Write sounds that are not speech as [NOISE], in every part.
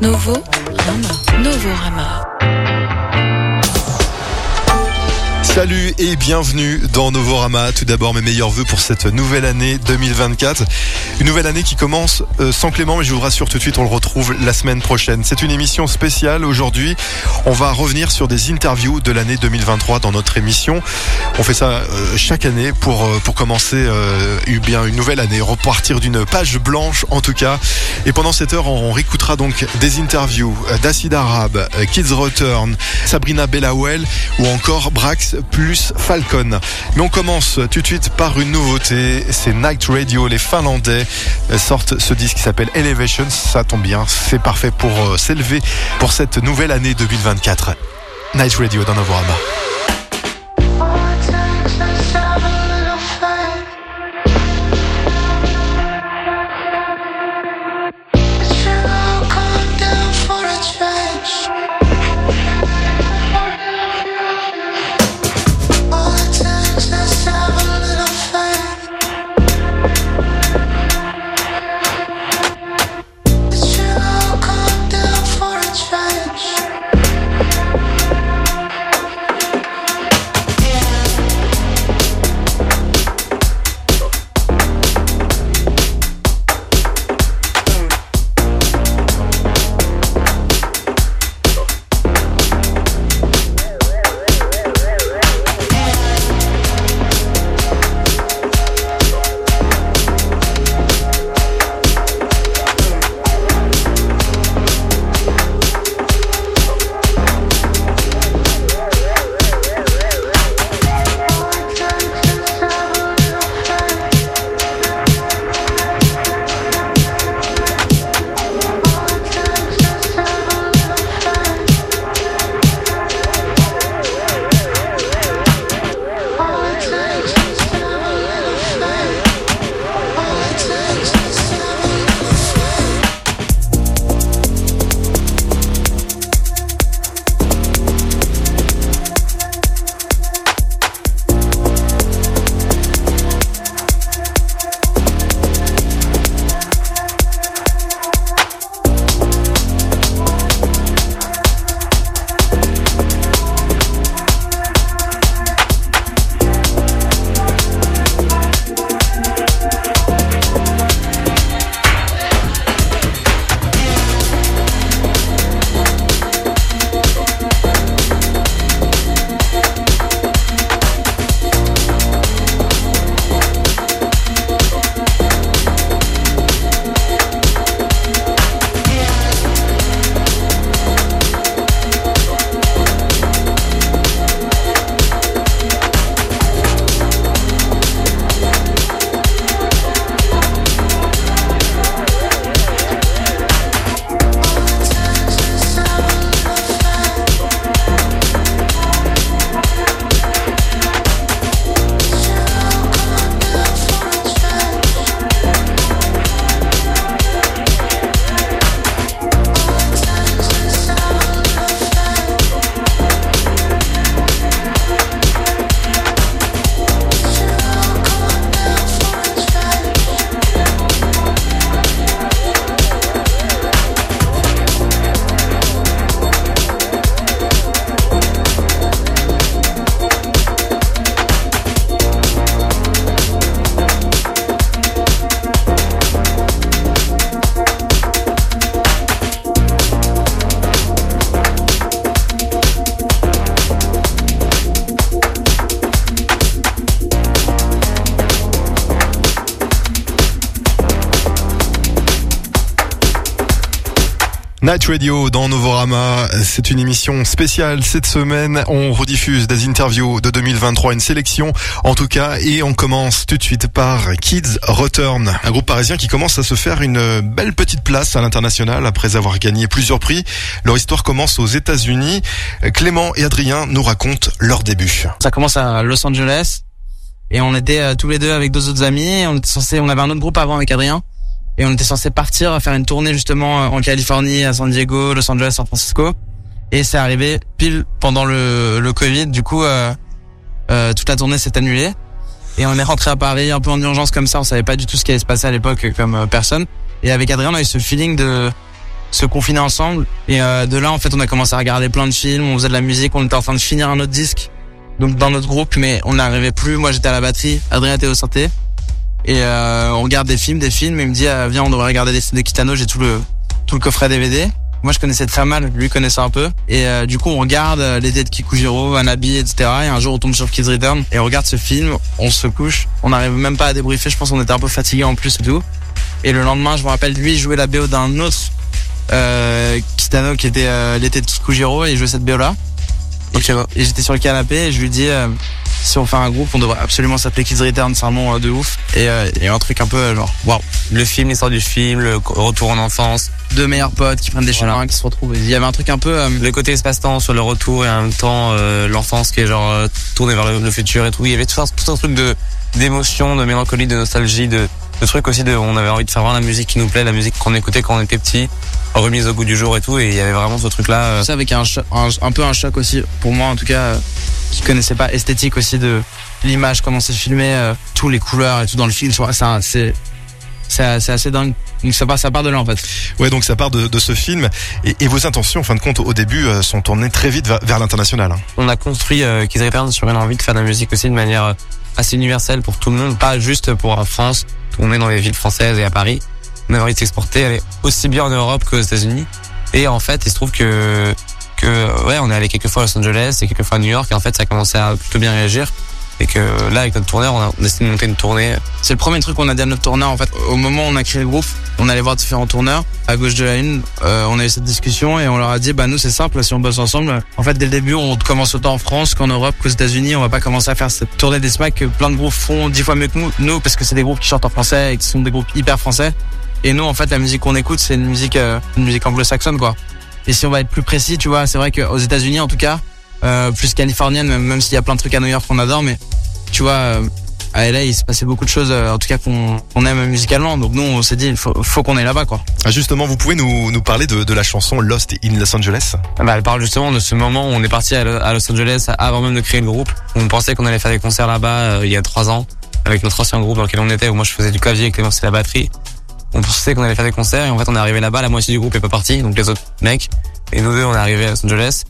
Novo Rama. Novo Rama. Salut et bienvenue dans Novorama. Tout d'abord, mes meilleurs voeux pour cette nouvelle année 2024. Une nouvelle année qui commence euh, sans Clément, mais je vous rassure tout de suite, on le retrouve la semaine prochaine. C'est une émission spéciale. Aujourd'hui, on va revenir sur des interviews de l'année 2023 dans notre émission. On fait ça euh, chaque année pour, euh, pour commencer bien une nouvelle année, repartir d'une page blanche en tout cas. Et pendant cette heure, on réécoutera donc des interviews d'Acid Arabe, Kids Return, Sabrina Bellawell ou encore Brax plus Falcon. Mais on commence tout de suite par une nouveauté, c'est Night Radio, les Finlandais sortent ce disque qui s'appelle Elevation, ça tombe bien, c'est parfait pour euh, s'élever pour cette nouvelle année 2024. Night Radio dans Novorama. Night Radio dans Novorama, c'est une émission spéciale cette semaine. On rediffuse des interviews de 2023, une sélection en tout cas, et on commence tout de suite par Kids Return, un groupe parisien qui commence à se faire une belle petite place à l'international après avoir gagné plusieurs prix. Leur histoire commence aux États-Unis. Clément et Adrien nous racontent leur début. Ça commence à Los Angeles et on était euh, tous les deux avec deux autres amis. On était censé, on avait un autre groupe avant avec Adrien et on était censé partir faire une tournée justement euh, en Californie, à San Diego, Los Angeles, San Francisco. Et c'est arrivé pile pendant le, le Covid. Du coup, euh, euh, toute la tournée s'est annulée. Et on est rentré à Paris un peu en urgence comme ça. On savait pas du tout ce qui allait se passer à l'époque comme euh, personne. Et avec Adrien, on a eu ce feeling de se confiner ensemble. Et euh, de là, en fait, on a commencé à regarder plein de films, on faisait de la musique, on était en train de finir un autre disque, donc dans notre groupe, mais on n'arrivait plus. Moi, j'étais à la batterie, Adrien était au synthé. Et euh, on regarde des films, des films, et il me dit, ah, viens, on devrait regarder des films de Kitano, j'ai tout le, tout le coffret DVD. Moi, je connaissais très mal, lui connaissait un peu. Et euh, du coup, on regarde euh, l'été de Kikujiro, Anabi, etc. Et un jour, on tombe sur Kids Return et on regarde ce film, on se couche, on n'arrive même pas à débriefer, je pense qu'on était un peu fatigué en plus et tout. Et le lendemain, je me rappelle, lui jouer la BO d'un autre euh, Kitano qui était euh, l'été de Kikujiro et il jouait cette BO là. Et, j'étais sur le canapé et je lui dis euh, si on fait un groupe, on devrait absolument s'appeler Kids Return, c'est un nom euh, de ouf. Et, euh, et un truc un peu euh, genre waouh. Le film, l'histoire du film, le retour en enfance, Deux meilleurs potes qui prennent des Voilà. chemins, qui se retrouvent. Il y avait un truc un peu euh, le côté espace-temps sur le retour et en même temps euh, l'enfance qui est genre tournée vers le, le futur et tout. Il y avait tout un, tout un truc de d'émotion, de mélancolie, de nostalgie, de, de trucs aussi de on avait envie de faire vraiment la musique qui nous plaît, la musique qu'on écoutait quand on était petit, remise au goût du jour et tout. Et il y avait vraiment ce truc là. ça avec un, un, un peu un choc aussi pour moi en tout cas euh, qui connaissait pas esthétique aussi de l'image comment c'est filmé euh, tous les couleurs et tout dans le film c'est c'est assez dingue donc ça part ça part de là en fait Ouais, donc ça part de, de ce film. Et, et vos intentions, en fin de compte, au début, euh, sont tournées très vite vers, vers l'international. hein. on a construit euh, Kids Return sur une envie de faire de la musique aussi de manière euh, assez universelle pour tout le monde, pas juste pour la France, tourner dans les villes françaises et à Paris. On avait envie de s'exporter, aller aussi bien en Europe qu'aux États-Unis. Et en fait, il se trouve que que ouais, on est allé quelques fois à Los Angeles et quelques fois à New York et en fait, ça a commencé à plutôt bien réagir. Et que là, avec notre tourneur, on a, on a décidé de monter une tournée. c'est le premier truc qu'on a dit à notre tourneur en fait. Au moment où on a créé le groupe on allait voir différents tourneurs à gauche de la une euh, on a eu cette discussion et on leur a dit bah nous c'est simple si on bosse ensemble en fait dès le début on commence autant en France qu'en Europe qu'aux États-Unis. On va pas commencer à faire cette tournée des smacks que plein de groupes font dix fois mieux que nous nous parce que c'est des groupes qui chantent en français et qui sont des groupes hyper français. Et nous en fait la musique qu'on écoute c'est une musique euh, une musique anglo-saxonne quoi. Et si on va être plus précis tu vois c'est vrai qu'aux États-Unis en tout cas euh, plus californienne même, même s'il y a plein de trucs à New York qu'on adore mais tu vois euh, à LA il se passait beaucoup de choses euh, en tout cas qu'on aime musicalement donc nous on s'est dit il faut, faut qu'on est là-bas quoi Ah, justement, vous pouvez nous, nous parler de, de la chanson Lost in Los Angeles? Bah, elle parle justement de ce moment où on est parti à Lo- à Los Angeles avant même de créer le groupe. On pensait qu'on allait faire des concerts là-bas euh, il y a trois ans avec notre ancien groupe dans lequel on était où moi je faisais du clavier et Clément c'était la batterie. On pensait qu'on allait faire des concerts et en fait on est arrivé là-bas, la moitié du groupe est pas parti, donc les autres mecs. Et nous deux on est arrivés à Los Angeles,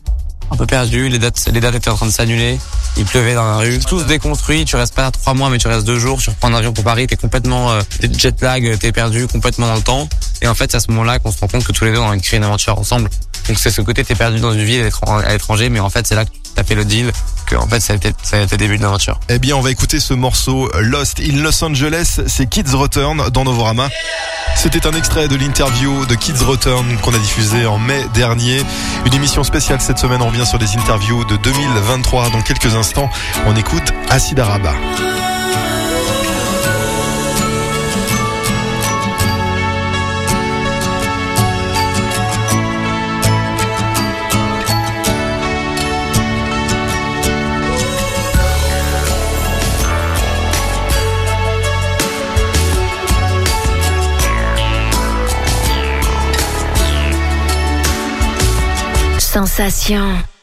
un peu perdu, les dates, les dates étaient en train de s'annuler, il pleuvait dans la rue, tout se déconstruit, tu restes pas trois mois mais tu restes deux jours, tu reprends un avion pour Paris, t'es complètement euh, jet lag, t'es perdu complètement dans le temps. Et en fait c'est à ce moment-là qu'on se rend compte que tous les deux on créé une aventure ensemble. Donc c'est ce côté t'es perdu dans une ville à l'étran- à l'étranger, mais en fait c'est là que t'as fait le deal, que en fait ça a été, le début de l'aventure. Eh bien, on va écouter ce morceau Lost in Los Angeles. C'est Kids Return dans Novorama. C'était un extrait de l'interview de Kids Return qu'on a diffusé en mai dernier. Une émission spéciale cette semaine. On revient sur des interviews de 2023. Dans quelques instants, on écoute Acid Araba. Sensation.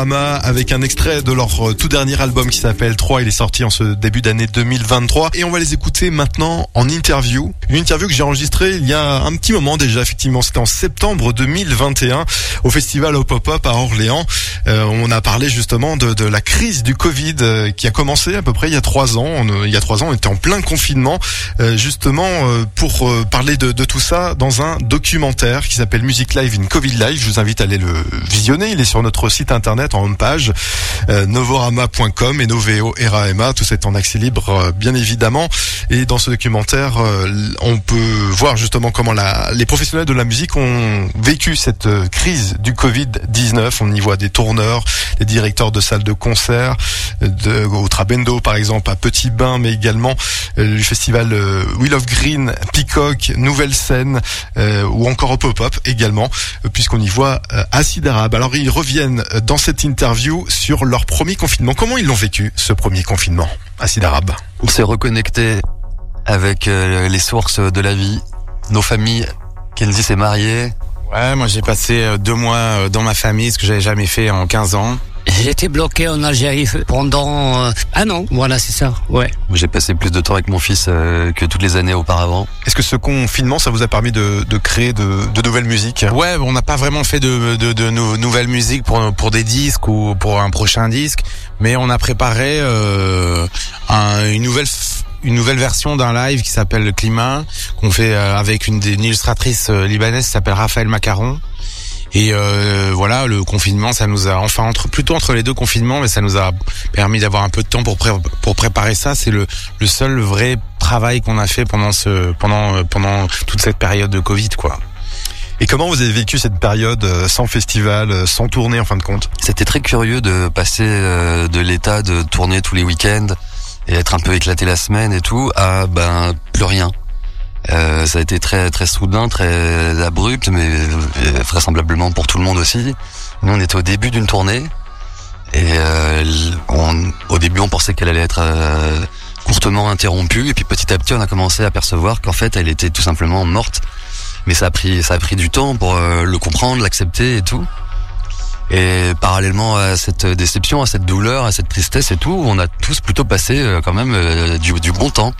Dans Novorama avec un extrait de leur euh, tout dernier album qui s'appelle 3. Il est sorti en ce début d'année 2023 et on va les écouter maintenant en interview. Une interview que j'ai enregistrée il y a un petit moment déjà, effectivement. C'était en septembre 2021 au festival au Pop-Up à Orléans. Euh, on a parlé justement de, de, la crise du Covid euh, qui a commencé à peu près il y a trois ans. On, il y a trois ans, on était en plein confinement, justement pour parler de, de, tout ça dans un documentaire qui s'appelle Music Live in Covid Live. Je vous invite à aller le visionner. Il est sur notre site internet en homepage euh, novorama.com et Noveo Rama. Tout ça est en accès libre, euh, bien évidemment. Et dans ce documentaire, euh, on peut voir justement comment la, les professionnels de la musique ont vécu cette crise du Covid-19. On y voit des tourneurs, des directeurs de salles de concert, de, au Trabendo par exemple, à Petit Bain, mais également le festival Wheel of Green, Peacock, Nouvelle Scène, ou encore au Pop-Up également, puisqu'on y voit Acid Arabe. Alors ils reviennent dans cette interview sur leur premier confinement. Comment ils l'ont vécu, ce premier confinement, Acide Arabe On s'est reconnecté avec euh, les sources de la vie, nos familles. Kenzie s'est mariée, Ouais, moi j'ai passé euh, deux mois euh, dans ma famille, ce que j'avais jamais fait en 15 ans. J'étais bloqué en Algérie pendant euh, un an. Voilà, c'est ça. Ouais. J'ai passé plus de temps avec mon fils euh, que toutes les années auparavant. Est-ce que ce confinement, ça vous a permis de, de créer de, de nouvelles musiques? Ouais, on n'a pas vraiment fait de, de, de nou- nouvelles musiques pour, pour des disques ou pour un prochain disque, mais on a préparé euh, un- une nouvelle f- une nouvelle version d'un live qui s'appelle Le Climat, qu'on fait euh, avec une, illustratrice libanaise qui s'appelle Raphaël Macaron. Et euh, voilà, le confinement, ça nous a, enfin entre plutôt entre les deux confinements, mais ça nous a permis d'avoir un peu de temps pour pré- pour préparer ça. C'est le le seul vrai travail qu'on a fait pendant ce pendant euh, pendant toute cette période de Covid, quoi. Et comment vous avez vécu cette période euh, sans festival, euh, sans tournée en fin de compte? C'était très curieux de passer euh, de l'état de tourner tous les week-ends et être un peu éclaté la semaine et tout à ben plus rien. Euh, ça a été très très soudain, très abrupt, mais euh, vraisemblablement pour tout le monde aussi. Nous on était au début d'une tournée et euh, on, au début on pensait qu'elle allait être euh, courtement interrompue et puis petit à petit on a commencé à percevoir qu'en fait elle était tout simplement morte. Mais ça a pris ça a pris du temps pour le comprendre, l'accepter et tout. Et parallèlement à cette déception, à cette douleur, à cette tristesse et tout, on a tous plutôt passé quand même du, du bon temps.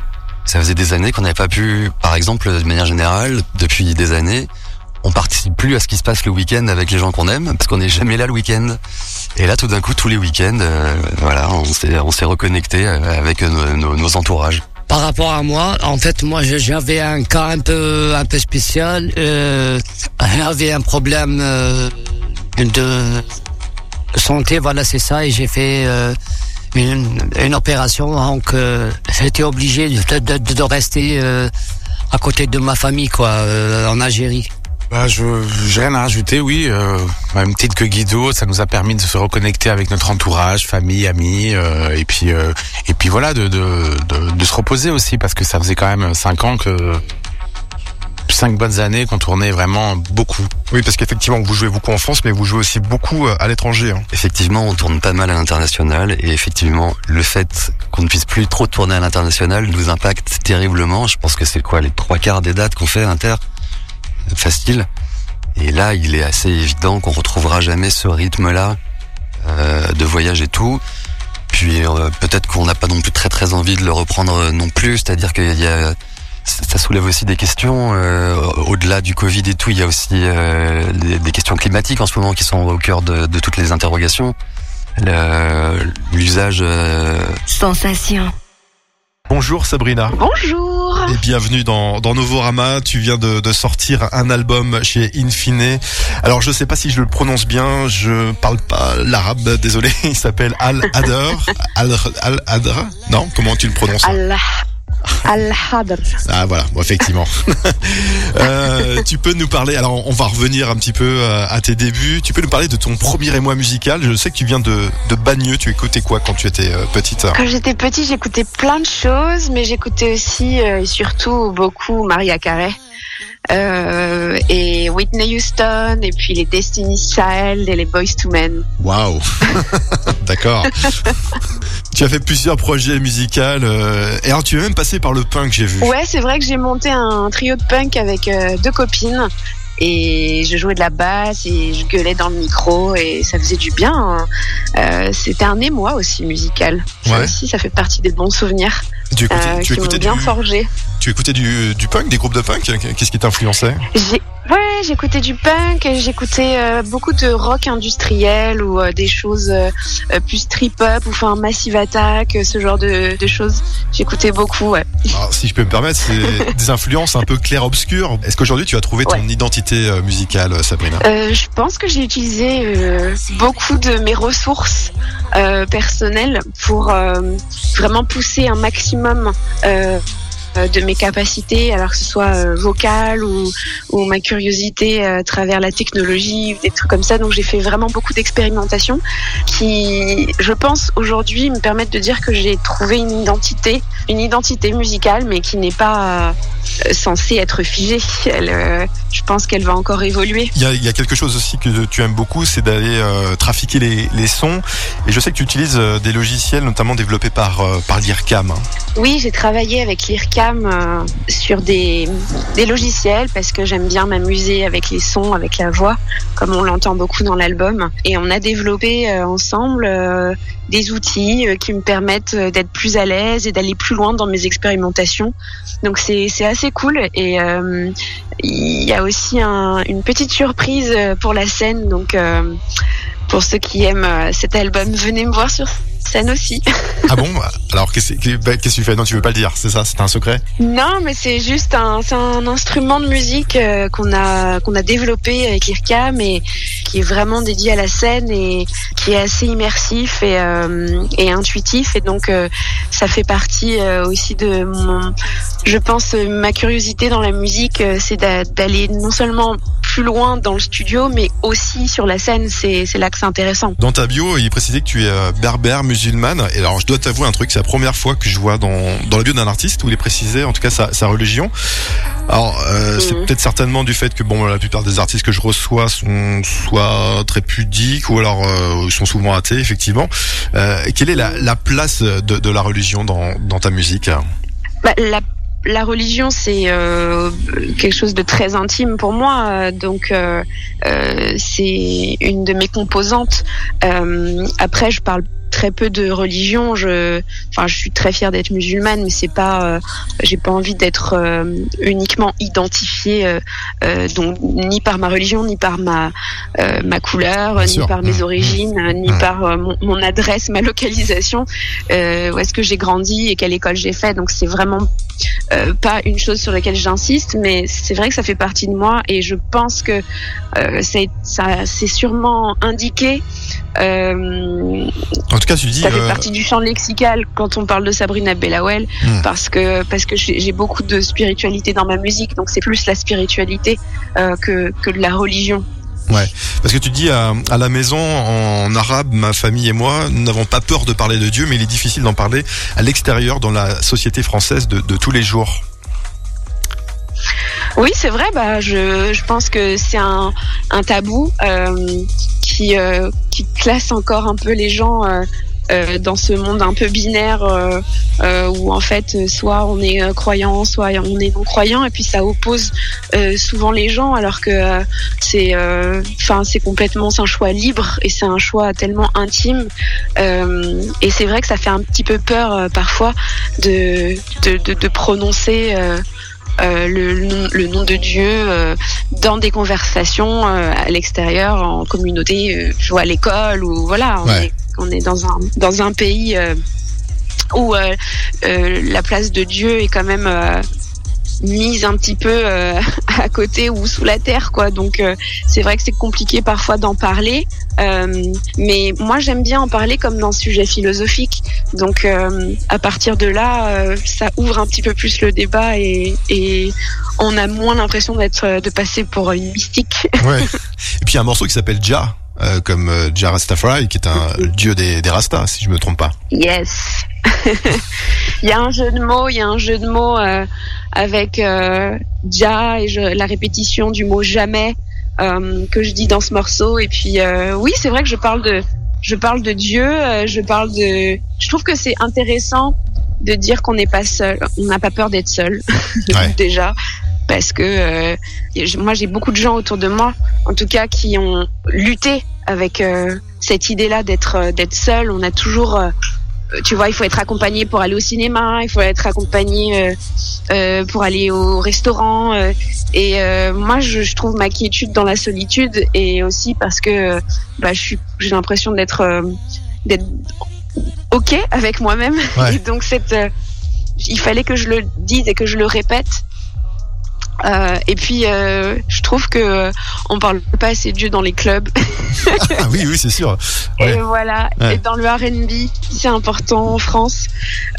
Ça faisait des années qu'on n'avait pas pu, par exemple, de manière générale, depuis des années, on participe plus à ce qui se passe le week-end avec les gens qu'on aime, parce qu'on n'est jamais là le week-end. Et là, tout d'un coup, tous les week-ends, euh, voilà, on s'est on s'est reconnecté euh, avec nos, nos- entourages. Par rapport à moi, en fait, moi, j'avais un cas un peu, un peu spécial. Euh, [LAUGHS] j'avais un problème euh, de santé, voilà, c'est ça, et j'ai fait euh, une, opération, donc euh, j'étais obligé de, rester euh, à côté de ma famille, quoi, euh, en Algérie. Bah, je j'ai rien à rajouter, oui. Même titre que Guido, ça nous a permis de se reconnecter avec notre entourage, famille, amis, et puis voilà, de de se reposer aussi parce que ça faisait quand même cinq ans que cinq bonnes années qu'on tournait vraiment beaucoup. Oui, parce qu'effectivement, vous jouez beaucoup en France, mais vous jouez aussi beaucoup euh, à l'étranger. hein. Effectivement, on tourne pas mal à l'international et effectivement, le fait qu'on ne puisse plus trop tourner à l'international nous impacte terriblement. Je pense que c'est quoi les trois quarts des dates qu'on fait inter? Facile. Et là, il est assez évident qu'on retrouvera jamais ce rythme-là euh, de voyage et tout. Puis euh, peut-être qu'on n'a pas non plus très très envie de le reprendre euh, non plus. C'est-à-dire qu'il y a ça soulève aussi des questions euh, au-delà du Covid et tout. Il y a aussi euh, des, des questions climatiques en ce moment qui sont au cœur de, de toutes les interrogations. L'usage euh, Sensation. Bonjour Sabrina. Bonjour. Et bienvenue dans, dans Novorama. Tu viens de, de sortir un album chez Infine. Alors je sais pas si je le prononce bien, je parle pas l'arabe, désolé. [LAUGHS] Il s'appelle Al Adr. Al, [LAUGHS] Al Adr Non? Comment tu le prononces? Allah. Al-Hadr. Ah voilà, bon, effectivement. [LAUGHS] Euh, tu peux nous parler, alors on va revenir un petit peu euh, à tes débuts, tu peux nous parler de ton premier émoi musical. Je sais que tu viens de, de Bagneux, tu écoutais quoi quand tu étais euh, petite? Quand j'étais petite, j'écoutais plein de choses, mais j'écoutais aussi euh, et surtout beaucoup Maria Carey. Euh, et Whitney Houston, et puis les Destiny's Child et les Boys to Men. Waouh [LAUGHS] D'accord. tu as fait plusieurs projets musicaux, euh, et alors tu es même passé par le punk, j'ai vu. Ouais, c'est vrai que j'ai monté un trio de punk avec euh, deux copines. Et je jouais de la basse et je gueulais dans le micro et ça faisait du bien. hein. C'était un émoi aussi musical. Ça Ouais. aussi, ça fait partie des bons souvenirs Tu écoutais, euh, tu écoutais, bien du, forgé. tu écoutais du, du punk, des groupes de punk Qu'est-ce qui t'influençait? Ouais, j'écoutais du punk, j'écoutais euh, beaucoup de rock industriel ou euh, des choses euh, euh, plus trip-up ou enfin Massive Attack, euh, ce genre de, de choses. J'écoutais beaucoup, ouais. [LAUGHS] Alors, Si je peux me permettre, c'est [LAUGHS] des influences un peu clair-obscures. Est-ce qu'aujourd'hui tu as trouvé ton Ouais. identité euh, musicale, Sabrina? Euh, je pense que j'ai utilisé euh, beaucoup de mes ressources euh, personnelles pour euh, vraiment pousser un maximum euh, de mes capacités, alors que ce soit euh, vocale ou, ou ma curiosité euh, à travers la technologie, des trucs comme ça. Donc j'ai fait vraiment beaucoup d'expérimentations qui, je pense, aujourd'hui me permettent de dire que j'ai trouvé une identité, une identité musicale, mais qui n'est pas censée être figée. Elle, euh, je pense qu'elle va encore évoluer. Il y, a, il y a quelque chose aussi que tu aimes beaucoup, c'est d'aller euh, trafiquer les, les sons. Et je sais que tu utilises euh, des logiciels, notamment développés par, euh, par l'IRCAM. hein. Oui, j'ai travaillé avec l'IRCAM euh, sur des, logiciels parce que j'aime bien m'amuser avec les sons, avec la voix, comme on l'entend beaucoup dans l'album. Et on a développé euh, ensemble euh, des outils qui me permettent d'être plus à l'aise et d'aller plus loin dans mes expérimentations. Donc c'est assez cool. Et il y a aussi un- une petite surprise pour la scène. Donc pour ceux qui aiment euh, cet album, venez me voir sur scène aussi. [LAUGHS] Ah bon Alors qu'est-ce que bah, qu'est-ce que tu fais Non, tu veux pas le dire, c'est ça C'est un secret Non, mais c'est juste un, c'est un instrument de musique euh, qu'on a qu'on a développé avec IRCAM et qui est vraiment dédié à la scène et qui est assez immersif et, euh, et intuitif et donc euh, ça fait partie aussi de mon, je pense ma curiosité dans la musique, c'est d'a- d'aller non seulement plus loin dans le studio, mais aussi sur la scène. C'est c'est là que c'est intéressant. Dans ta bio, il est précisé que tu es euh, berbère, musulmane. Et alors, je dois t'avouer un truc, c'est la première fois que je vois dans, dans la bio d'un artiste où il est précisé, en tout cas, sa, sa religion. Alors, euh, c'est Mhm. peut-être certainement du fait que, bon, la plupart des artistes que je reçois sont soit très pudiques ou alors euh, sont souvent athées, effectivement. Euh, quelle est la, la place de, de la religion dans, dans ta musique? Bah, la, la religion, c'est euh, quelque chose de très intime pour moi, euh, donc euh, c'est une de mes composantes. Après, je parle très peu de religion. Je, enfin, je suis très fière d'être musulmane, mais c'est pas, euh, j'ai pas envie d'être euh, uniquement identifiée, euh, donc ni par ma religion, ni par ma ma couleur, Bien ni sûr. par mes Mmh, origines, ni mmh. par mon, mon adresse, ma localisation, où est-ce que j'ai grandi et quelle école j'ai fait. Donc c'est vraiment pas une chose sur laquelle j'insiste, mais c'est vrai que ça fait partie de moi et je pense que c'est ça c'est sûrement indiqué. Euh, En tout cas, tu dis... ça fait euh, partie du champ lexical quand on parle de Sabrina Bellawell Hmm. parce que parce que j'ai beaucoup de spiritualité dans ma musique, donc c'est plus la spiritualité euh, que que de la religion. Parce que tu dis à, à la maison en arabe, ma famille et moi, nous n'avons pas peur de parler de Dieu, mais il est difficile d'en parler à l'extérieur dans la société française de, de tous les jours. Oui, c'est vrai. Bah, je, je pense que c'est un, un tabou euh, qui, euh, qui classe encore un peu les gens euh, dans ce monde un peu binaire où en fait soit on est croyant, soit on est non croyant, et puis ça oppose souvent les gens alors que c'est, enfin c'est complètement un choix libre et c'est un choix tellement intime. Et c'est vrai que ça fait un petit peu peur parfois de, de prononcer. Euh, le, nom- le nom de Dieu euh, dans des conversations euh, à l'extérieur, en communauté, je vois à l'école ou voilà, on, Ouais. est, on est dans un dans un pays où la place de Dieu est quand même mise un petit peu euh, [LAUGHS] à côté ou sous la terre quoi donc euh, c'est vrai que c'est compliqué parfois d'en parler euh, mais moi j'aime bien en parler comme dans ce sujet philosophique donc euh, à partir de là euh, ça ouvre un petit peu plus le débat et, et on a moins l'impression d'être euh, de passer pour une mystique [LAUGHS] Ouais. et puis il y a un morceau qui s'appelle euh, comme Jah Rastafari, qui est un dieu des, des Rastas, si je me trompe pas. Yes. [LAUGHS] il y a un jeu de mots, il y a un jeu de mots euh, avec euh, ja et je, la répétition du mot jamais euh, que je dis dans ce morceau. Et puis euh, oui, c'est vrai que je parle de, je parle de Dieu, euh, je parle de. Je trouve que c'est intéressant de dire qu'on n'est pas seul, on n'a pas peur d'être seul [LAUGHS] [LAUGHS] Ouais. déjà. Parce que euh, moi j'ai beaucoup de gens autour de moi, en tout cas, qui ont lutté avec euh, cette idée-là d'être euh, d'être seul. On a toujours euh, tu vois, il faut être accompagné pour aller au cinéma, il faut être accompagné euh, euh, pour aller au restaurant. euh, et euh, moi, je, je trouve ma quiétude dans la solitude et aussi parce que euh, bah, je suis, j'ai l'impression d'être euh, d'être ok avec moi-même. Ouais. Et donc cette, euh, il fallait que je le dise et que je le répète. Euh, et puis, euh, je trouve que euh, on parle pas assez de Dieu dans les clubs. Ah oui, oui, c'est sûr. Ouais. Et voilà. Ouais. Et dans le R&B, c'est important en France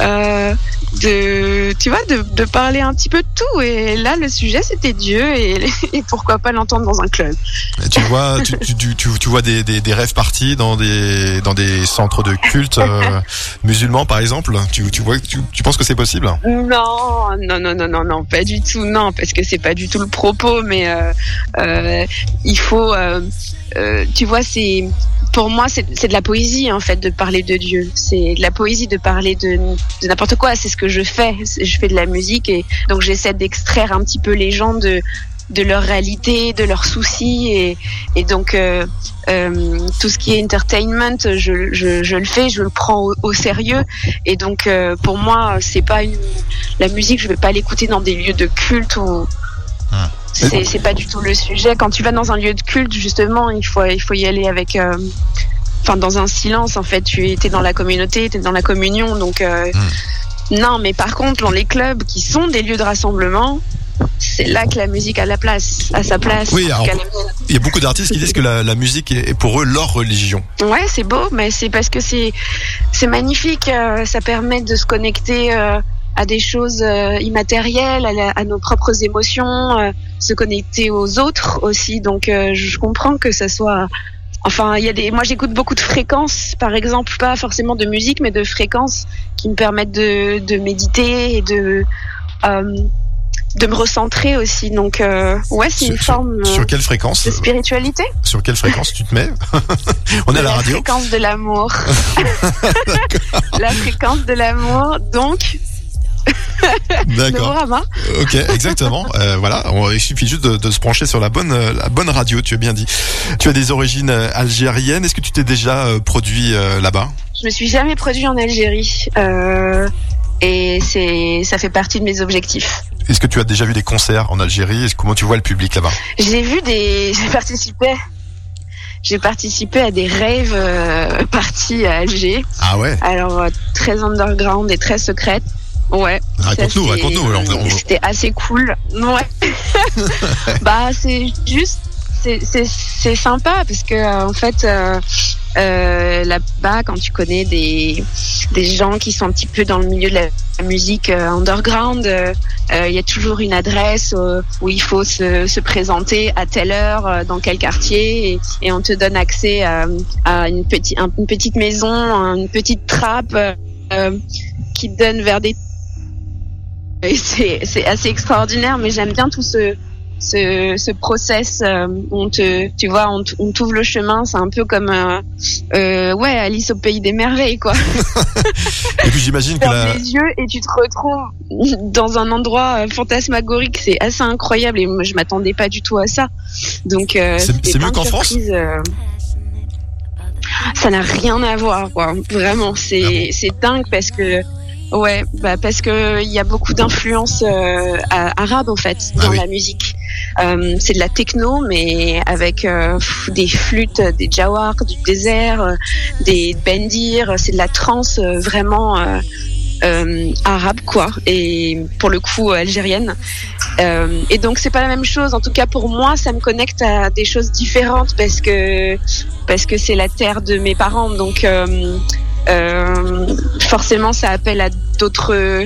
euh, de, tu vois, de, de parler un petit peu de tout. Et là, le sujet, c'était Dieu et, [LAUGHS] et pourquoi pas l'entendre dans un club. Tu vois, tu, tu, tu, tu- tu vois des, des, des rêves partis dans des, dans des centres de culte [LAUGHS] musulmans, par exemple? Tu, tu vois, tu, tu penses que c'est possible? Non, non, non, non, non, non, pas du tout, non, parce que c'est pas du tout le propos, mais euh, euh, il faut, euh, tu vois, c'est pour moi c'est de la poésie en fait de parler de Dieu, c'est de la poésie de parler de, de n'importe quoi, c'est ce que je fais, je fais de la musique et donc j'essaie d'extraire un petit peu les gens de de leur réalité, de leurs soucis et, et donc euh, euh, tout ce qui est entertainment, je, je, je le fais, je le prends au, au sérieux et donc euh, pour moi c'est pas une la musique, je vais pas l'écouter dans des lieux de culte ou Ah. c'est pas du tout le sujet. Quand tu vas dans un lieu de culte, justement, il faut il faut y aller avec enfin dans un silence en fait. Tu es dans la communauté, tu es dans la communion, donc euh, non. Mais par contre, dans les clubs qui sont des lieux de rassemblement, c'est là que la musique a la place, a sa place. Oui, alors-. Il y a beaucoup d'artistes qui disent que la, la musique est pour eux leur religion. Ouais, c'est beau, mais c'est parce que c'est c'est magnifique. euh, ça permet de se connecter euh, à des choses euh, immatérielles, à, la- à nos propres émotions, se connecter aux autres aussi. Donc, je comprends que ça soit. Enfin, il y a des. Moi, j'écoute beaucoup de fréquences, par exemple, pas forcément de musique, mais de fréquences qui me permettent de, de méditer et de de me recentrer aussi. Donc, euh, ouais, c'est Sur- une forme euh, Sur quelle fréquence de spiritualité. Sur quelle fréquence tu te mets [LAUGHS] On est à la radio. fréquence de l'amour. [LAUGHS] la fréquence de l'amour, donc D'accord. Ok, exactement. Euh, voilà, il suffit juste de, de se pencher sur la bonne, euh, la bonne radio. Tu as bien dit. Tu as des origines euh, algériennes. Est-ce que tu t'es déjà euh, produit euh, là-bas? Je me suis jamais produit en Algérie. Euh, et c'est, ça fait partie de mes objectifs. Est-ce que tu as déjà vu des concerts en Algérie? Est-ce- Comment tu vois le public là-bas? J'ai vu des, j'ai participé, j'ai participé à des rêves euh, [LAUGHS] parties à Alger. Ah ouais? Alors euh, très underground et très secrète. Ouais. Raconte-nous, raconte-nous. On- C'était assez cool. Ouais. [LAUGHS] bah c'est juste, c'est sympa parce que euh, en fait euh, euh, là-bas quand tu connais des des gens qui sont un petit peu dans le milieu de la musique euh, underground, euh, euh, il y a toujours une adresse où il faut se, se présenter à telle heure dans quel quartier et, et on te donne accès à, à une petite une petite maison, une petite trappe qui te donne vers des [LAUGHS] c'est assez extraordinaire, mais j'aime bien tout ce ce, ce process. euh, on te, tu vois, on, on t'ouvre le chemin. C'est un peu comme, euh, euh, ouais, Alice au pays des merveilles, quoi. [LAUGHS] Et puis j'imagine que la, les yeux et tu te retrouves dans un endroit euh, fantasmagorique. C'est assez incroyable et moi, je m'attendais pas du tout à ça. Donc, euh, C'est- mieux qu'en France? euh, Ça n'a rien à voir, quoi. Vraiment, c'est Ah c'est dingue parce que. Ouais, bah parce que il y a beaucoup d'influences euh, arabes en fait Ah dans oui. la musique. Euh, c'est de la techno, mais avec euh, des flûtes, des jawars, du désert, euh, des bendir. C'est de la trance vraiment arabe quoi, et pour le coup algérienne. Et donc c'est pas la même chose. En tout cas pour moi, ça me connecte à des choses différentes parce que parce que c'est la terre de mes parents. Donc forcément, ça appelle à d'autres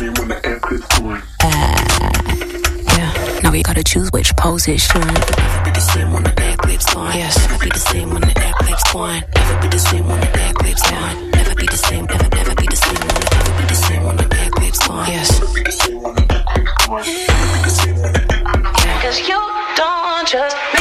Never be the same on it. Never be the same on it. Never be the same on it. Never be the same on the aircraft's going. Aircraft's going. Aircraft's going. Never be the same when the aircraft's going. Yeah. Now we gotta choose which pose it should. Never be the same when the air clips on. Yes. Never be the same when the air clips on. Never be the same when the air clips on. Never be the same. Never, never be the same. When never be the same when the air clips on. Yes. Cause you don't just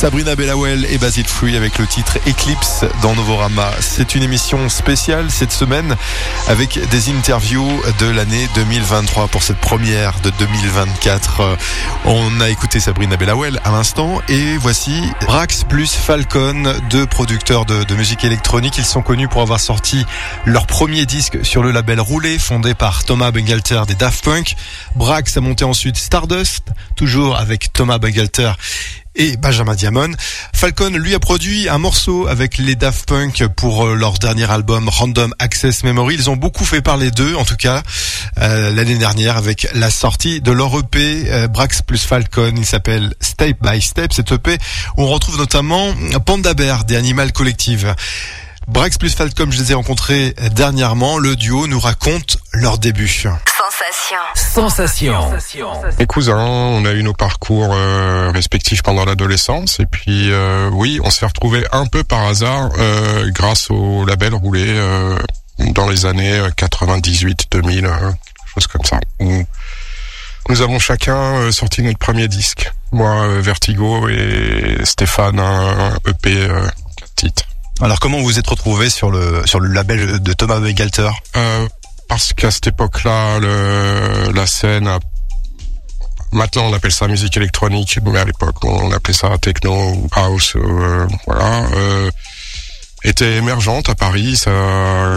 Sabrina Bellawell et Basil Free avec le titre Eclipse dans Novorama. C'est une émission spéciale cette semaine avec des interviews de l'année 2023 pour cette première de 2024. Euh, On a écouté Sabrina Bellawell à l'instant et voici Brax plus Falcon, deux producteurs de, musique électronique. Ils sont connus pour avoir sorti leur premier disque sur le label Roulé fondé par Thomas Bangalter des Daft Punk. Brax a monté ensuite Stardust, toujours avec Thomas Bangalter et Benjamin Diamond. Falcon lui a produit un morceau avec les Daft Punk pour euh, leur dernier album Random Access Memory. Ils ont beaucoup fait parler d'eux, en tout cas euh, l'année dernière avec la sortie de leur EP euh, Brax plus Falcon. Il s'appelle Step by Step. Cet EP où on retrouve notamment Panda Bear des Animal Collective. Brax plus Falcon, je les ai rencontrés dernièrement. Le duo nous raconte leur début. Sensation. Sensation. Mes cousins, on a eu nos parcours euh, respectifs pendant l'adolescence et puis euh, oui, on s'est retrouvés un peu par hasard euh, grâce au label roulé euh, dans les années 98, 2000, euh, quelque chose comme ça. Où nous avons chacun euh, sorti notre premier disque. Moi, euh, Vertigo et Stéphane, un, un EP euh, quatre titres. Alors comment vous vous êtes retrouvés sur le sur le label de Thomas Bangalter Euh, parce qu'à cette époque-là, la scène, a- maintenant on appelle ça musique électronique, mais à l'époque on appelait ça techno ou house, euh, voilà, euh, était émergente à Paris. Ça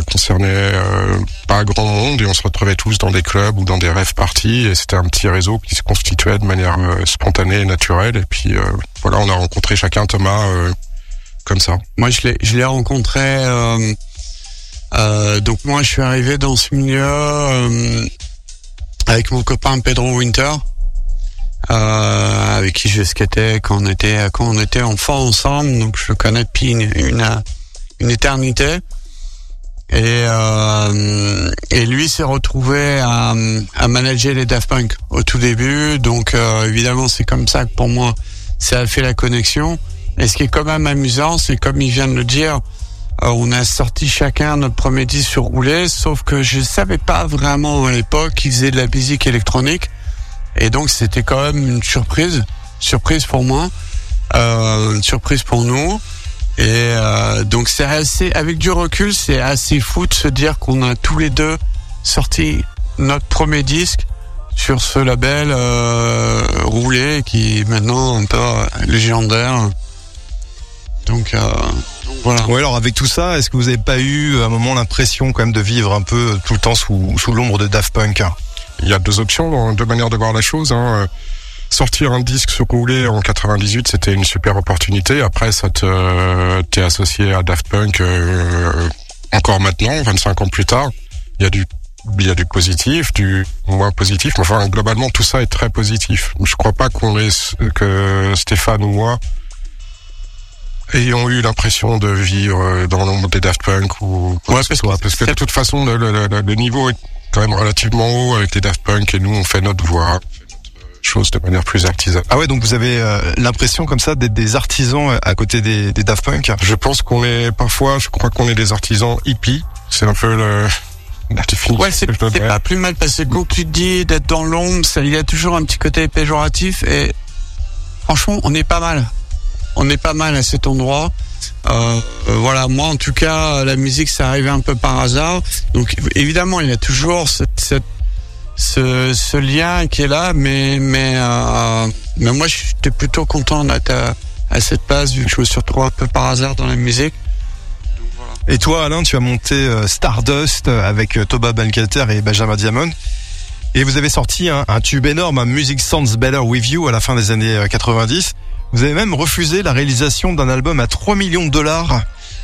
concernait euh, pas grand monde et on se retrouvait tous dans des clubs ou dans des rêves parties et c'était un petit réseau qui se constituait de manière euh, spontanée et naturelle. Et puis euh, voilà, on a rencontré chacun Thomas comme ça. Moi, je l'ai, je l'ai rencontré. euh, euh, donc moi, je suis arrivé dans ce milieu euh, avec mon copain Pedro Winter, avec qui je skatais quand on était quand on était enfant ensemble. Donc je le connais depuis une une, une éternité. Et et lui s'est retrouvé à, à manager les Daft Punk au tout début. Donc évidemment, c'est comme ça que pour moi, ça a fait la connexion. Et ce qui est quand même amusant, c'est comme il vient de le dire, euh, on a sorti chacun notre premier disque sur roulé, sauf que je savais pas vraiment à l'époque qu'ils faisaient de la musique électronique. Et donc c'était quand même une surprise, surprise pour moi, euh, une surprise pour nous. Et euh, donc c'est assez, avec du recul, c'est assez fou de se dire qu'on a tous les deux sorti notre premier disque sur ce label euh, roulé qui est maintenant un peu légendaire. Donc, euh, donc voilà. Ouais, alors avec tout ça, est-ce que vous avez pas eu à un moment l'impression quand même de vivre un peu tout le temps sous, sous l'ombre de Daft Punk? Il y a deux options, deux manières de voir la chose. Hein. Sortir un disque sur roulé en 98, c'était une super opportunité. Après, ça te t'es associé à Daft Punk euh, encore maintenant, 25 ans plus tard. Il y a du il y a du positif, du moins positif, mais enfin globalement tout ça est très positif. Je crois pas qu'on ait que Stéphane ou moi ayons eu l'impression de vivre dans l'ombre des Daft Punk ou quoi Ouais, que ce parce soit. que parce que de toute façon le, le- le- le niveau est quand même relativement haut avec les Daft Punk et nous on fait notre voix, notre chose de manière plus artisanale. Ah ouais, donc vous avez euh, l'impression comme ça d'être des artisans euh, à côté des, des Daft Punk Je pense qu'on est parfois, je crois qu'on est des artisans hippies. C'est un peu le. Ouais, c'est pas plus mal parce que quand tu te dis d'être dans l'ombre, il y a toujours un petit côté péjoratif et franchement, on est pas mal. On est pas mal à cet endroit. Euh, euh, voilà, moi en tout cas, la musique, ça arrivé un peu par hasard. Donc évidemment, il y a toujours ce, lien qui est là, mais mais euh, mais moi, j'étais plutôt content à, à cette place vu que je me suis un peu par hasard dans la musique. Et toi, Alain, tu as monté Stardust avec Toba Bankelter et Benjamin Diamond. Et vous avez sorti un, un tube énorme, un Music Sounds Better With You à la fin des années euh, 90. Vous avez même refusé la réalisation d'un album à 3 millions de dollars.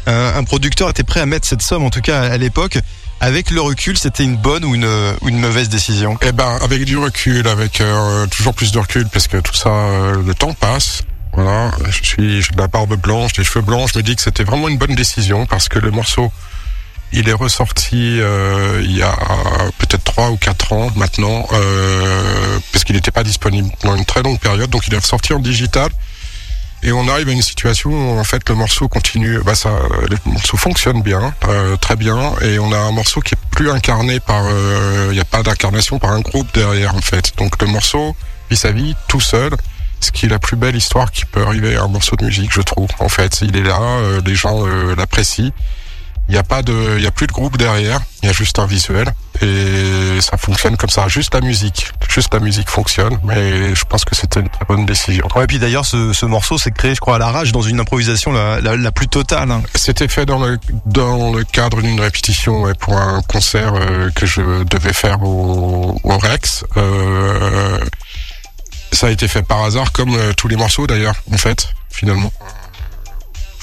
Euh, un producteur était prêt à mettre cette somme, en tout cas à l'époque. Avec le recul, c'était une bonne ou une, une mauvaise décision? Eh ben, avec du recul, avec euh, toujours plus de recul, parce que tout ça, euh, le temps passe. Voilà, je suis, j'ai de la barbe blanche, des cheveux blancs. Je me dis que c'était vraiment une bonne décision parce que le morceau, il est ressorti il y a peut-être trois ou quatre ans maintenant, parce qu'il n'était pas disponible pendant une très longue période. Donc, il est ressorti en digital. Et on arrive à une situation où en fait le morceau continue, bah ça, le morceau fonctionne bien, euh, très bien, et on a un morceau qui est plus incarné par, euh, il n'y a pas d'incarnation par un groupe derrière en fait. Donc le morceau vit sa vie tout seul, ce qui est la plus belle histoire qui peut arriver à un morceau de musique, je trouve. En fait, il est là, euh, les gens euh, l'apprécient. Il n'y a pas de, il y a plus de groupe derrière, il y a juste un visuel et ça fonctionne comme ça. Juste la musique, juste la musique fonctionne, mais je pense que c'était une très bonne décision. Ouais, et puis d'ailleurs, ce, ce morceau s'est créé, je crois, à l'arrache, dans une improvisation la, la, la plus totale. hein. C'était fait dans le dans le cadre d'une répétition ouais, pour un concert euh, que je devais faire au, au Rex. Euh, ça a été fait par hasard, comme euh, tous les morceaux d'ailleurs, en fait, finalement.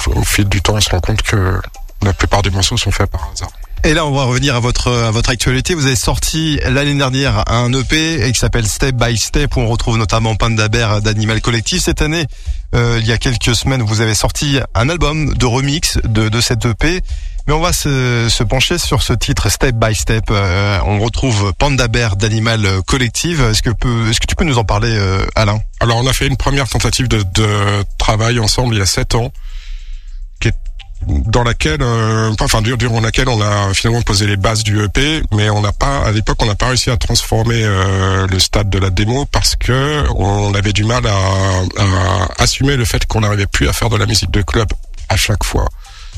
Au fil du temps, on se rend compte que la plupart des morceaux sont faits par hasard. Et là, on va revenir à votre à votre actualité. Vous avez sorti l'année dernière un EP qui s'appelle Step by Step, où on retrouve notamment Panda Bear d'Animal Collective. Cette année, euh, il y a quelques semaines, vous avez sorti un album de remix de, de cet EP. Mais on va se, se pencher sur ce titre Step by Step. Euh, on retrouve Panda Bear d'Animal Collective. Est-ce que, peut- est-ce que tu peux nous en parler, euh, Alain? Alors, on a fait une première tentative de, de travail ensemble il y a sept ans, dans laquelle, euh, enfin, dur- durant laquelle on a finalement posé les bases du EP, mais on n'a pas, à l'époque, on n'a pas réussi à transformer euh, le stade de la démo parce que on avait du mal à, à assumer le fait qu'on n'arrivait plus à faire de la musique de club à chaque fois.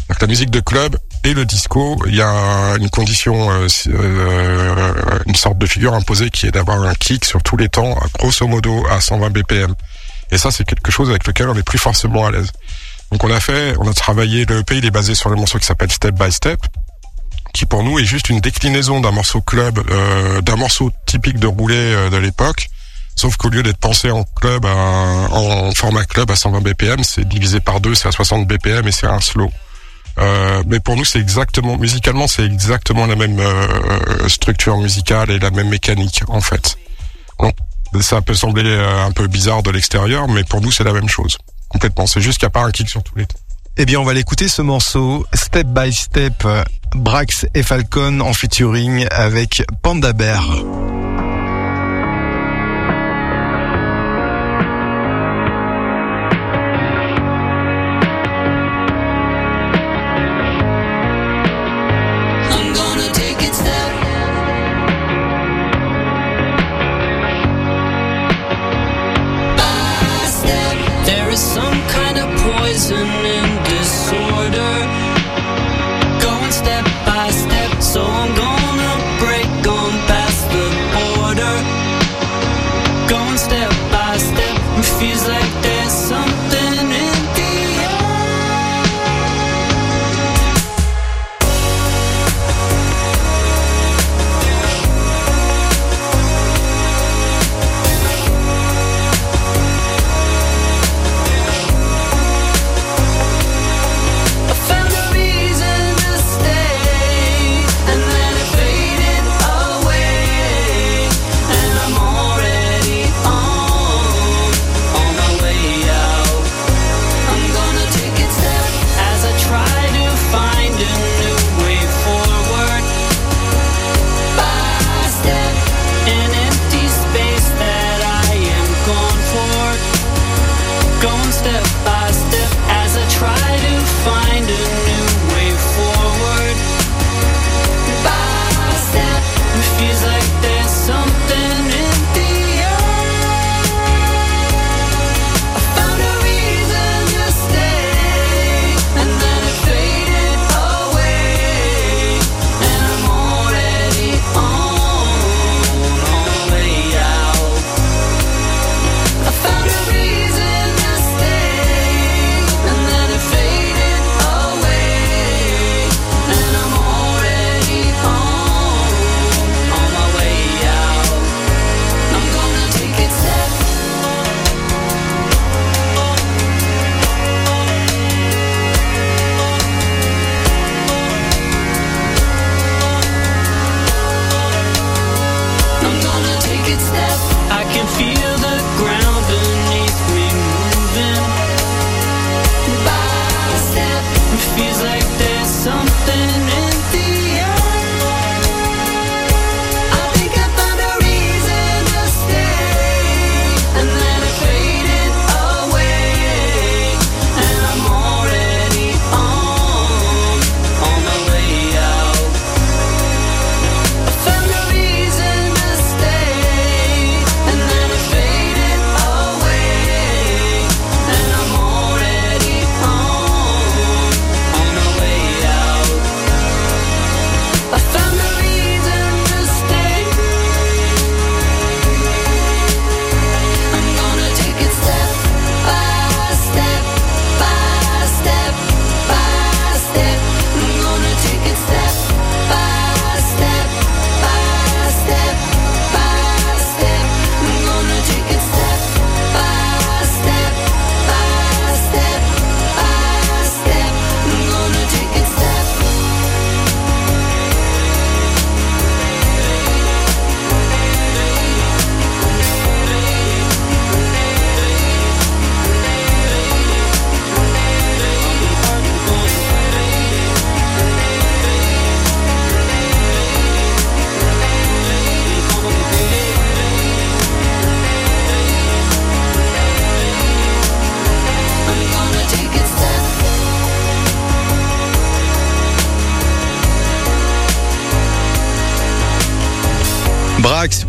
Donc, la musique de club et le disco, il y a une condition, euh, euh, une sorte de figure imposée qui est d'avoir un kick sur tous les temps, grosso modo à 120 BPM. Et ça, c'est quelque chose avec lequel on n'est plus forcément à l'aise. Donc on a fait, on a travaillé, le EP il est basé sur le morceau qui s'appelle Step by Step, qui pour nous est juste une déclinaison d'un morceau club, euh, d'un morceau typique de roulé euh, de l'époque. Sauf qu'au lieu d'être pensé en club, à- en format club à 120 BPM, c'est divisé par deux, c'est à 60 BPM et c'est un slow. Euh, mais pour nous, c'est exactement, musicalement, c'est exactement la même euh, structure musicale et la même mécanique, en fait. Donc, ça peut sembler un peu bizarre de l'extérieur, mais pour nous, c'est la même chose. Complètement. C'est juste qu'il n'y a pas un kick sur tous les temps. Eh bien, on va l'écouter ce morceau Step by Step, Brax et Falcon en featuring avec Panda Bear.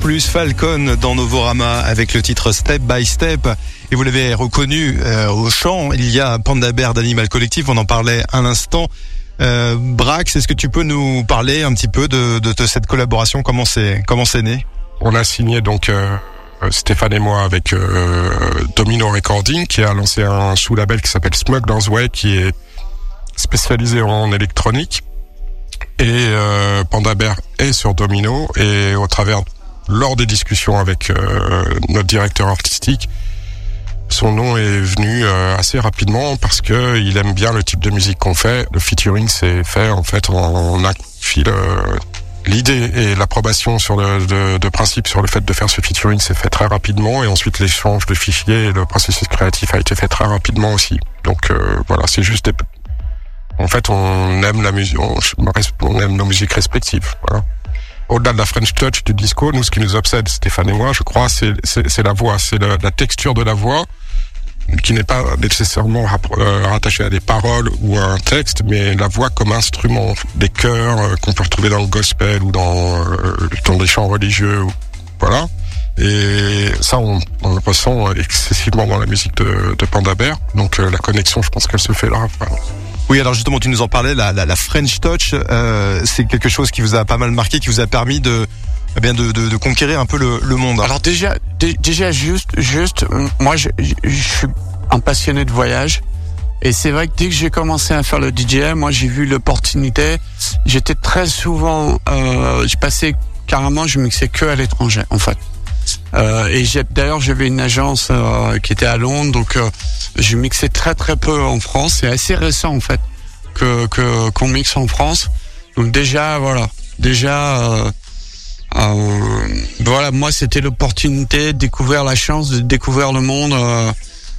Plus Falcon dans Novorama avec le titre Step by Step. Et vous l'avez reconnu euh, au chant, il y a Panda Bear d'Animal Collectif, on en parlait un instant. Euh, Brax, est-ce que tu peux nous parler un petit peu de, cette collaboration? Comment c'est comment c'est né? On a signé donc euh, Stéphane et moi avec Domino Recording qui a lancé un sous-label qui s'appelle Smuggler's Way qui est spécialisé en électronique. Et euh, Panda Bear est sur Domino. Et au travers lors des discussions avec euh, notre directeur artistique son nom est venu euh, assez rapidement parce que il aime bien le type de musique qu'on fait. Le featuring c'est fait en fait on a fil l'idée et l'approbation sur de, de principe sur le fait de faire ce featuring s'est fait très rapidement et ensuite l'échange de fichiers et le processus créatif a été fait très rapidement aussi. Donc euh, voilà, c'est juste des... en fait on aime la musique, on, on aime nos musiques respectives. Au-delà de la French touch du disco, nous ce qui nous obsède, Stéphane et moi, je crois, c'est la voix, c'est la texture de la voix qui n'est pas nécessairement euh, rattachée à des paroles ou à un texte, mais la voix comme instrument, des chœurs euh, qu'on peut retrouver dans le gospel ou dans, euh, dans des chants religieux, voilà. Et ça, on, le ressent excessivement dans la musique de, de Panda Bear. Donc la connexion, je pense qu'elle se fait là. Voilà. Oui, alors justement, tu nous en parlais, la, la, French Touch, euh, c'est quelque chose qui vous a pas mal marqué, qui vous a permis de eh bien de, de, conquérir un peu le, le monde. Alors déjà, dé- déjà juste, juste, moi je, je, je suis un passionné de voyage. Et c'est vrai que dès que j'ai commencé à faire le DJ, moi j'ai vu l'opportunité. J'étais très souvent, euh, je passais carrément, je mixais que à l'étranger en fait. Euh, et d'ailleurs j'avais une agence euh, qui était à Londres, donc euh, je mixais très très peu en France. C'est assez récent en fait que qu'on mixe en France. Donc déjà voilà, déjà euh, euh, voilà, moi c'était l'opportunité de découvrir la chance de découvrir le monde. euh,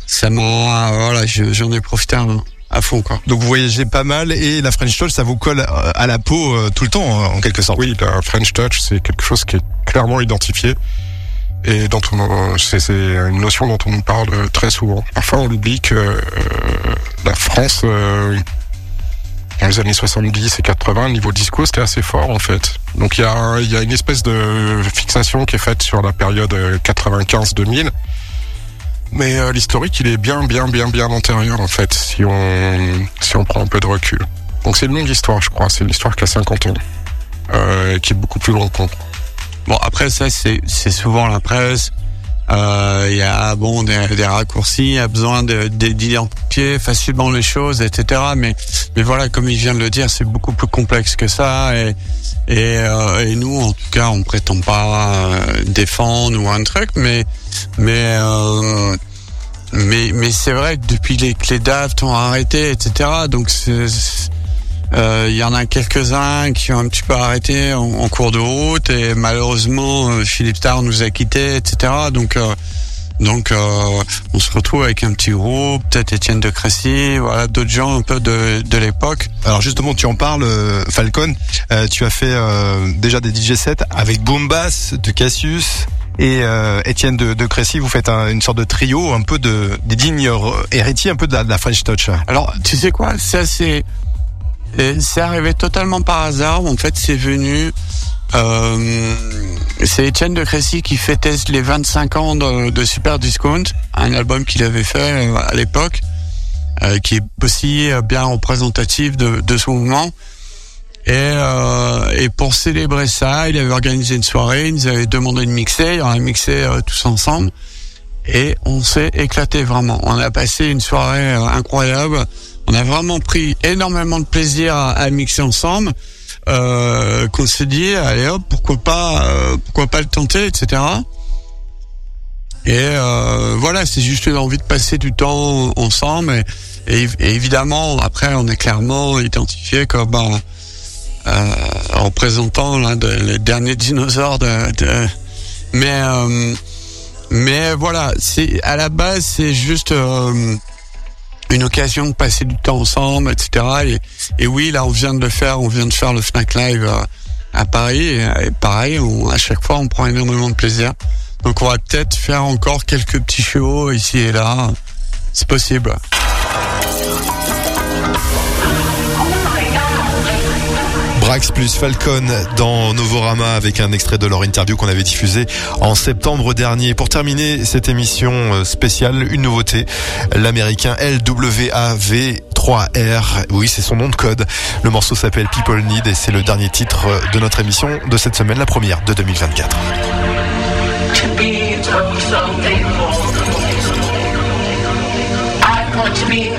ça m'a, euh, voilà, je- j'en ai profité à, à fond quoi. Donc vous voyagez pas mal et la French Touch, ça vous colle à la peau euh, tout le temps, en quelque sorte. Oui, la French Touch, c'est quelque chose qui est clairement identifié et c'est, une notion dont on nous parle très souvent. Parfois, on oublie que euh, la France, euh, dans les années 70 et 80, niveau disco, c'était assez fort en fait. Donc il y a, une espèce de fixation qui est faite sur la période euh, 95-2000. Mais euh, l'historique, il est bien, bien, bien, bien antérieur en fait, si on, si on prend un peu de recul. Donc c'est une longue histoire, je crois. C'est une histoire qui a 50 ans, euh, qui est beaucoup plus longue qu'on croit. Bon après ça c'est souvent la presse. Euh, Il y a bon des, raccourcis, il y a besoin de- de- d'identifier facilement les choses, etc. Mais mais voilà, comme il vient de le dire, c'est beaucoup plus complexe que ça. Et et, euh, nous, en tout cas, on prétend pas euh, défendre ou un truc, mais mais euh, mais mais c'est vrai que depuis les que les ont arrêté, etc. Donc c'est euh, il y en a quelques-uns qui ont un petit peu arrêté en, en cours de route et malheureusement euh, Philippe Starr nous a quittés, etc. Donc euh, Donc euh, on se retrouve avec un petit groupe, peut-être Étienne de Crécy, voilà, d'autres gens un peu de, de l'époque. Alors justement, tu en parles, euh, Falcon. euh, tu as fait euh, déjà des DJ sets avec Boom Bass de Cassius et euh, Étienne de, de Crécy. Vous faites un- une sorte de trio, un peu de des dignes euh, héritiers, un peu de la, de la French Touch. Alors, tu sais quoi? Ça, c'est euh, c'est arrivé totalement par hasard. En fait, c'est venu. Euh, c'est Étienne de Crécy qui fêtait les 25 ans de, Super Discount, un album qu'il avait fait euh, à l'époque, euh, qui est aussi euh, bien représentatif de, de ce mouvement. Et, pour célébrer ça, il avait organisé une soirée, il nous avait demandé de mixer, on a mixé tous ensemble et on s'est éclaté vraiment. On a passé une soirée euh, incroyable. On a vraiment pris énormément de plaisir à, mixer ensemble. Euh, qu'on s'est dit allez hop pourquoi pas euh, pourquoi pas le tenter etc. Et euh, voilà c'est juste l'envie de passer du temps ensemble et, évidemment après on est clairement identifié comme euh, représentant l'un des derniers dinosaures de, mais mais voilà, c'est à la base c'est juste euh, une occasion de passer du temps ensemble, etc. Et, oui, là on vient de le faire, on vient de faire le Fnac Live euh, à Paris et pareil, on, à chaque fois on prend énormément de plaisir. Donc on va peut-être faire encore quelques petits shows ici et là, c'est possible. Brax plus Falcon dans Novorama avec un extrait de leur interview qu'on avait diffusé en septembre dernier. Pour terminer cette émission euh, spéciale, une nouveauté, l'américain LWAV3R. Oui, c'est son nom de code. Le morceau s'appelle People Need et c'est le dernier titre de notre émission de cette semaine, la première de 2024. To be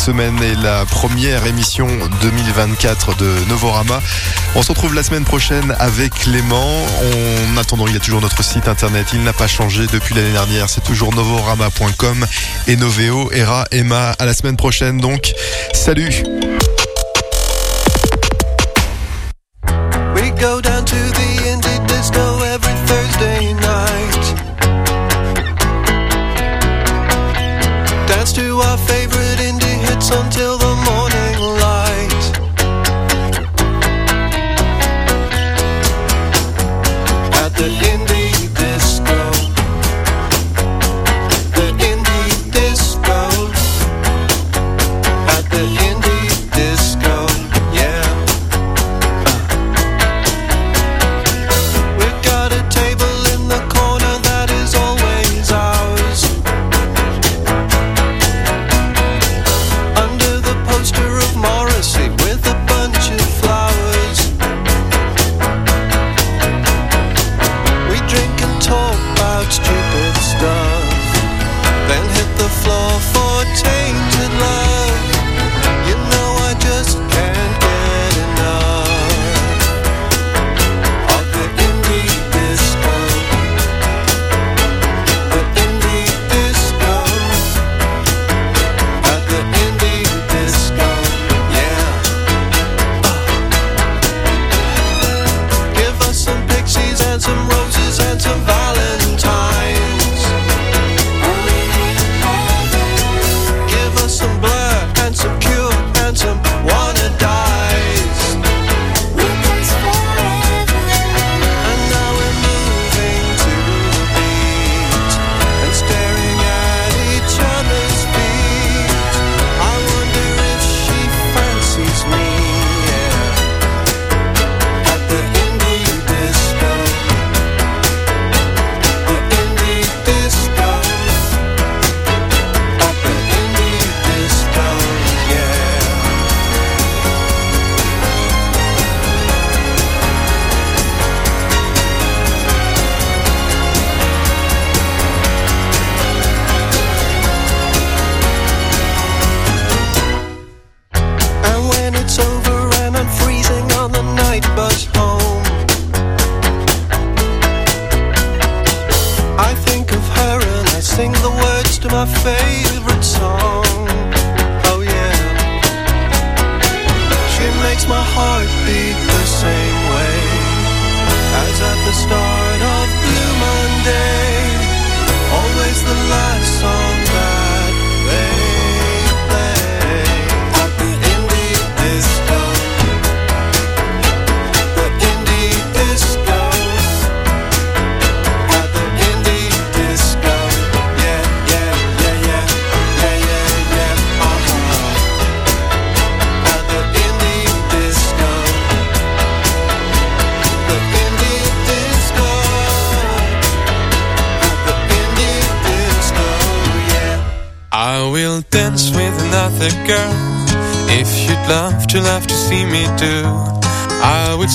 semaine et la première émission 2024 de Novorama. On se retrouve la semaine prochaine avec Clément. En attendant, il y a toujours notre site internet. Il n'a pas changé depuis l'année dernière. C'est toujours novorama.com et Noveo, Era, Emma. À la semaine prochaine donc. Salut!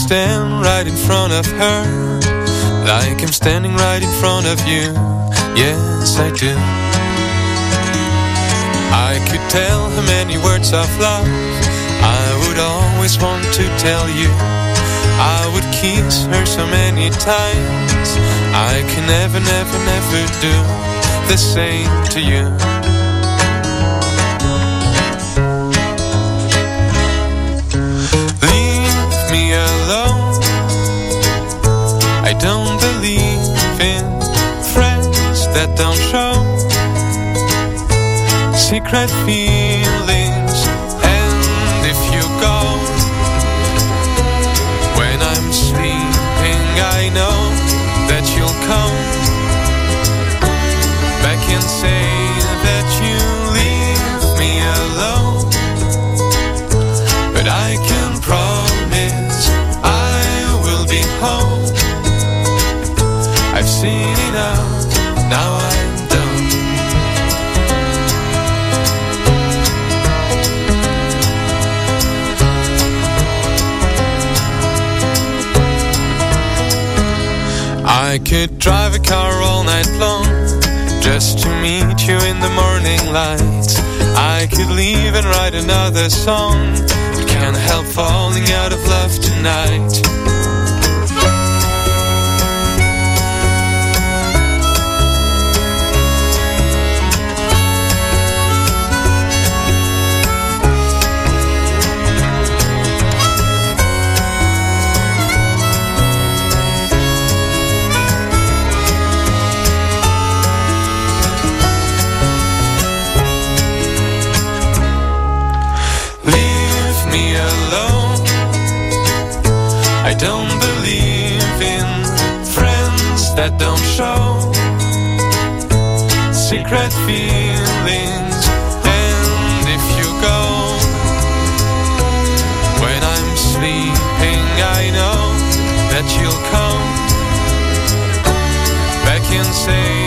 stand right in front of her Like I'm standing right in front of you. Yes, I do. I could tell her many words of love. I would always want to tell you. I would kiss her so many times. I can never, never, never do the same to you. down show secret fear I could leave and write another song But can't help falling out of love tonight. that don't show secret feelings. And if you go when I'm sleeping, I know that you'll come back and say.